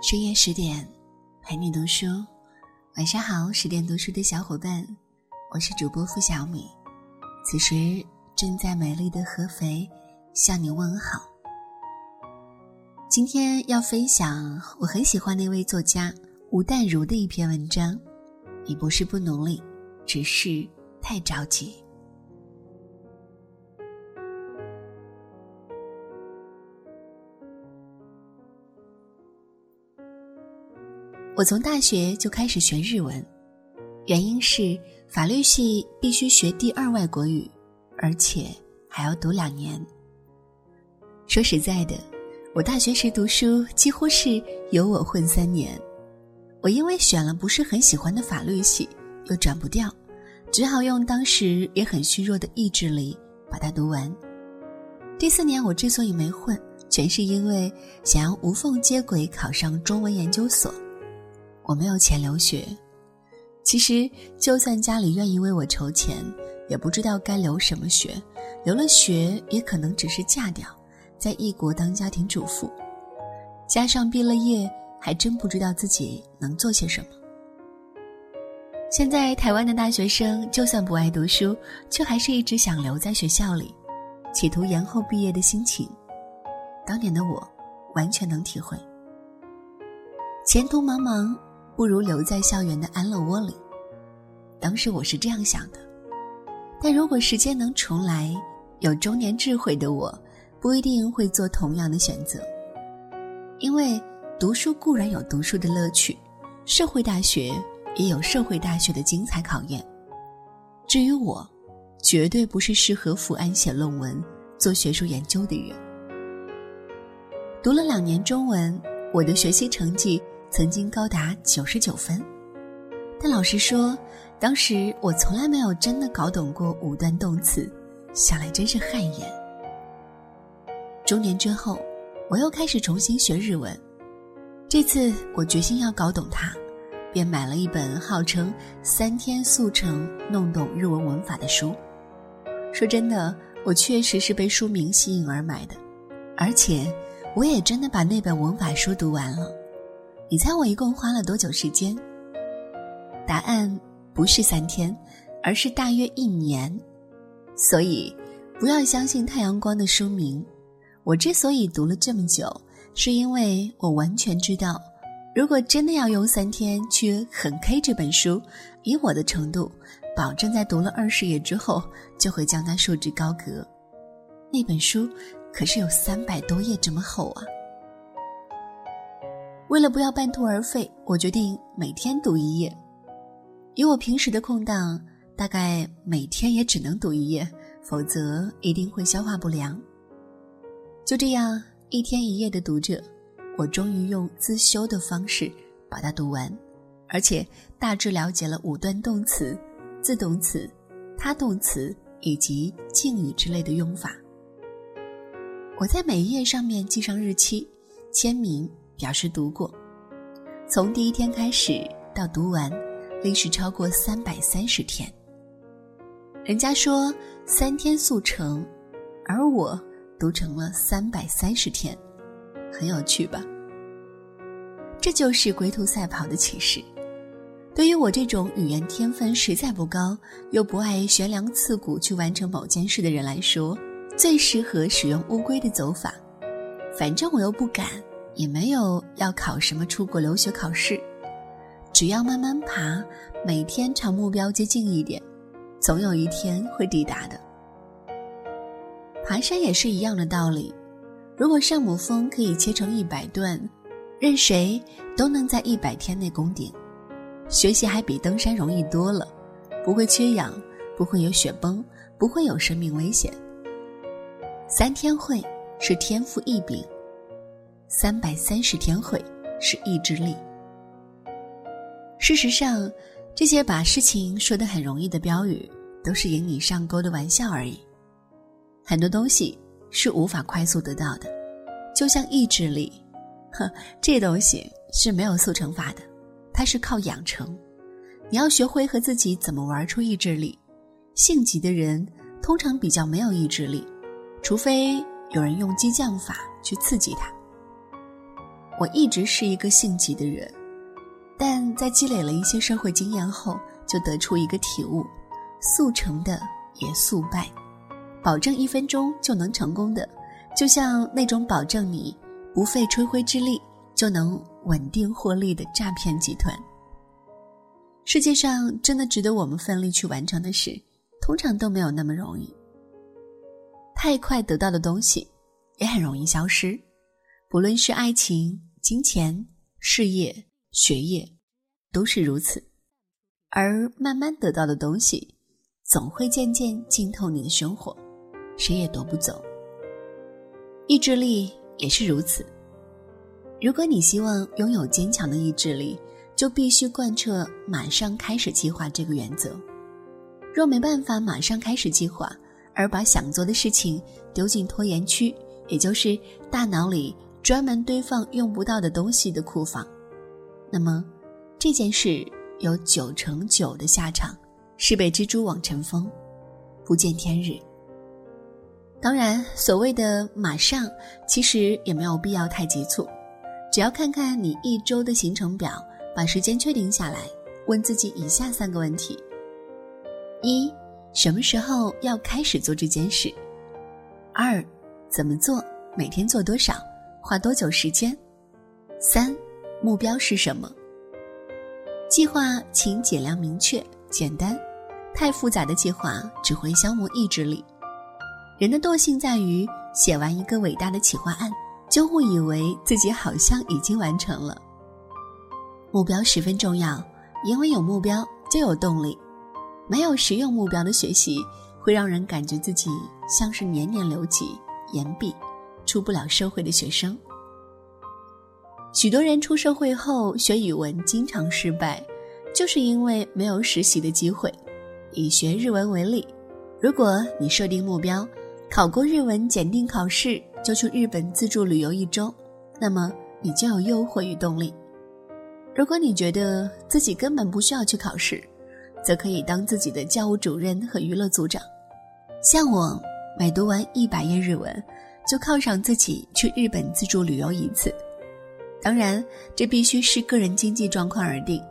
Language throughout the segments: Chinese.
深夜十点，陪你读书。晚上好，十点读书的小伙伴，我是主播付小米。此时正在美丽的合肥向你问好。今天要分享我很喜欢那位作家吴淡如的一篇文章。你不是不努力，只是太着急。我从大学就开始学日文，原因是法律系必须学第二外国语，而且还要读两年。说实在的，我大学时读书几乎是由我混三年。我因为选了不是很喜欢的法律系，又转不掉，只好用当时也很虚弱的意志力把它读完。第四年我之所以没混，全是因为想要无缝接轨考上中文研究所。我没有钱留学，其实就算家里愿意为我筹钱，也不知道该留什么学。留了学，也可能只是嫁掉，在异国当家庭主妇。加上毕了业，还真不知道自己能做些什么。现在台湾的大学生，就算不爱读书，却还是一直想留在学校里，企图延后毕业的心情。当年的我，完全能体会。前途茫茫。不如留在校园的安乐窝里。当时我是这样想的，但如果时间能重来，有中年智慧的我，不一定会做同样的选择。因为读书固然有读书的乐趣，社会大学也有社会大学的精彩考验。至于我，绝对不是适合伏案写论文、做学术研究的人。读了两年中文，我的学习成绩。曾经高达九十九分，但老实说，当时我从来没有真的搞懂过五段动词，想来真是汗颜。中年之后，我又开始重新学日文，这次我决心要搞懂它，便买了一本号称三天速成弄懂日文文法的书。说真的，我确实是被书名吸引而买的，而且我也真的把那本文法书读完了。你猜我一共花了多久时间？答案不是三天，而是大约一年。所以，不要相信太阳光的书名。我之所以读了这么久，是因为我完全知道，如果真的要用三天去很 K 这本书，以我的程度，保证在读了二十页之后，就会将它束之高阁。那本书可是有三百多页这么厚啊！为了不要半途而废，我决定每天读一页。以我平时的空档，大概每天也只能读一页，否则一定会消化不良。就这样一天一页的读着，我终于用自修的方式把它读完，而且大致了解了五段动词、自动词、他动词以及敬语之类的用法。我在每一页上面记上日期、签名。表示读过，从第一天开始到读完，历时超过三百三十天。人家说三天速成，而我读成了三百三十天，很有趣吧？这就是龟兔赛跑的启示。对于我这种语言天分实在不高，又不爱悬梁刺股去完成某件事的人来说，最适合使用乌龟的走法。反正我又不敢。也没有要考什么出国留学考试，只要慢慢爬，每天朝目标接近一点，总有一天会抵达的。爬山也是一样的道理，如果圣母峰可以切成一百段，任谁都能在一百天内攻顶。学习还比登山容易多了，不会缺氧，不会有雪崩，不会有生命危险。三天会是天赋异禀。三百三十天会是意志力。事实上，这些把事情说得很容易的标语，都是引你上钩的玩笑而已。很多东西是无法快速得到的，就像意志力，呵，这东西是没有速成法的，它是靠养成。你要学会和自己怎么玩出意志力。性急的人通常比较没有意志力，除非有人用激将法去刺激他。我一直是一个性急的人，但在积累了一些社会经验后，就得出一个体悟：速成的也速败，保证一分钟就能成功的，就像那种保证你不费吹灰之力就能稳定获利的诈骗集团。世界上真的值得我们奋力去完成的事，通常都没有那么容易。太快得到的东西，也很容易消失，不论是爱情。金钱、事业、学业，都是如此。而慢慢得到的东西，总会渐渐浸透你的生活，谁也夺不走。意志力也是如此。如果你希望拥有坚强的意志力，就必须贯彻“马上开始计划”这个原则。若没办法马上开始计划，而把想做的事情丢进拖延区，也就是大脑里。专门堆放用不到的东西的库房，那么这件事有九成九的下场是被蜘蛛网尘封，不见天日。当然，所谓的马上，其实也没有必要太急促，只要看看你一周的行程表，把时间确定下来，问自己以下三个问题：一，什么时候要开始做这件事？二，怎么做？每天做多少？花多久时间？三，目标是什么？计划请尽量明确、简单。太复杂的计划只会消磨意志力。人的惰性在于写完一个伟大的企划案，就会以为自己好像已经完成了。目标十分重要，因为有目标就有动力。没有实用目标的学习，会让人感觉自己像是年年留级、延毕。出不了社会的学生，许多人出社会后学语文经常失败，就是因为没有实习的机会。以学日文为例，如果你设定目标，考过日文检定考试就去日本自助旅游一周，那么你就有诱惑与动力。如果你觉得自己根本不需要去考试，则可以当自己的教务主任和娱乐组长。像我，每读完一百页日文。就犒赏自己去日本自助旅游一次，当然这必须视个人经济状况而定，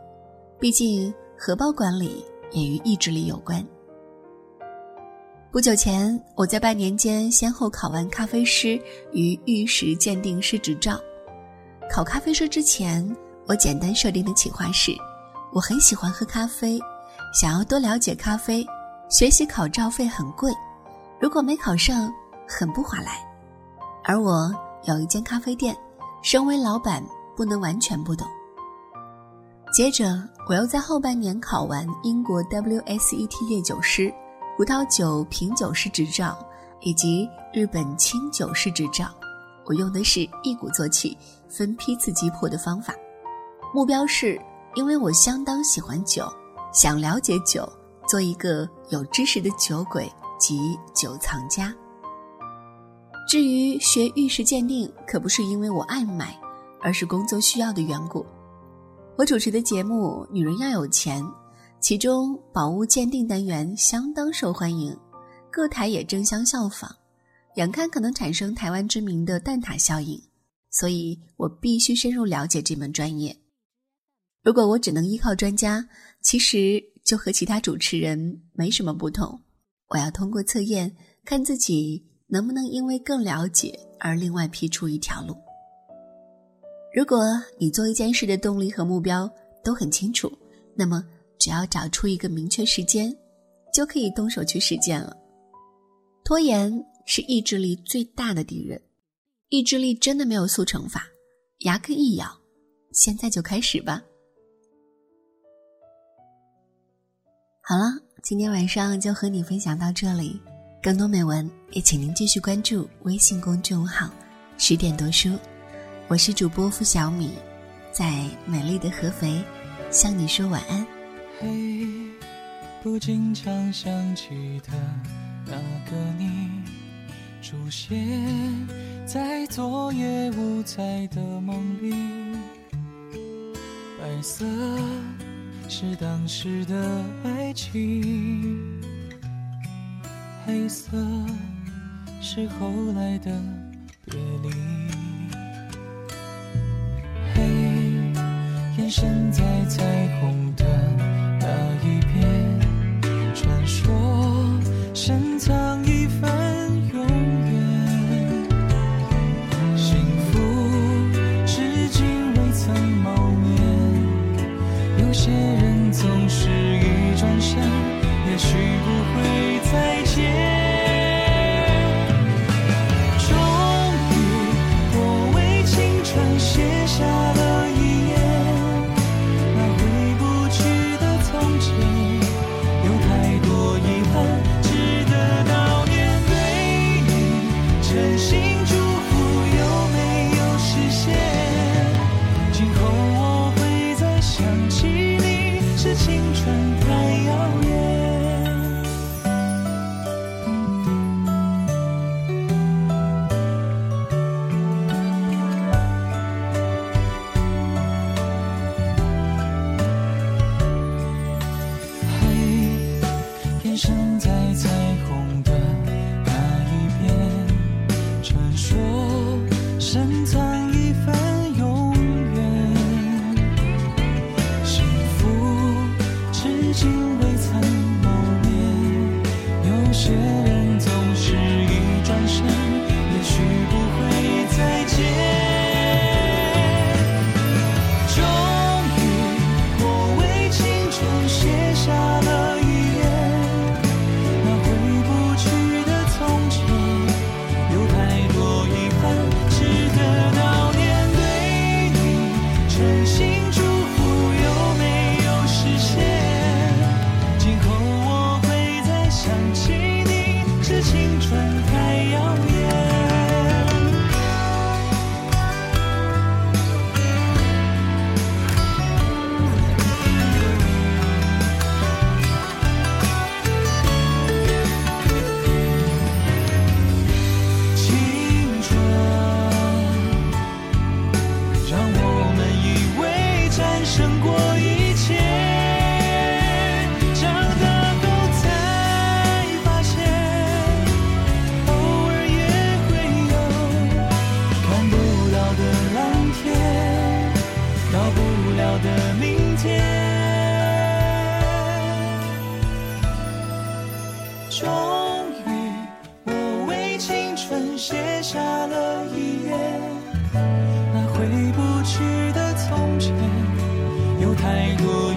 毕竟荷包管理也与意志力有关。不久前，我在半年间先后考完咖啡师与玉石鉴定师执照。考咖啡师之前，我简单设定的企划是：我很喜欢喝咖啡，想要多了解咖啡，学习考照费很贵，如果没考上，很不划来。而我有一间咖啡店，身为老板不能完全不懂。接着，我又在后半年考完英国 WSET 烈酒师、葡萄酒品酒师执照以及日本清酒师执照。我用的是一鼓作气、分批次击破的方法，目标是因为我相当喜欢酒，想了解酒，做一个有知识的酒鬼及酒藏家。至于学玉石鉴定，可不是因为我爱买，而是工作需要的缘故。我主持的节目《女人要有钱》，其中宝物鉴定单元相当受欢迎，各台也争相效仿，眼看可能产生台湾知名的蛋挞效应，所以我必须深入了解这门专业。如果我只能依靠专家，其实就和其他主持人没什么不同。我要通过测验看自己。能不能因为更了解而另外辟出一条路？如果你做一件事的动力和目标都很清楚，那么只要找出一个明确时间，就可以动手去实践了。拖延是意志力最大的敌人，意志力真的没有速成法，牙根一咬，现在就开始吧。好了，今天晚上就和你分享到这里。更多美文也请您继续关注微信公众号“十点读书”，我是主播付小米，在美丽的合肥向你说晚安。嘿，不经常想起的那个你，出现在昨夜五彩的梦里，白色是当时的爱情。黑色是后来的别离。黑延伸在彩虹的那一边，传说深藏。去的从前，有太多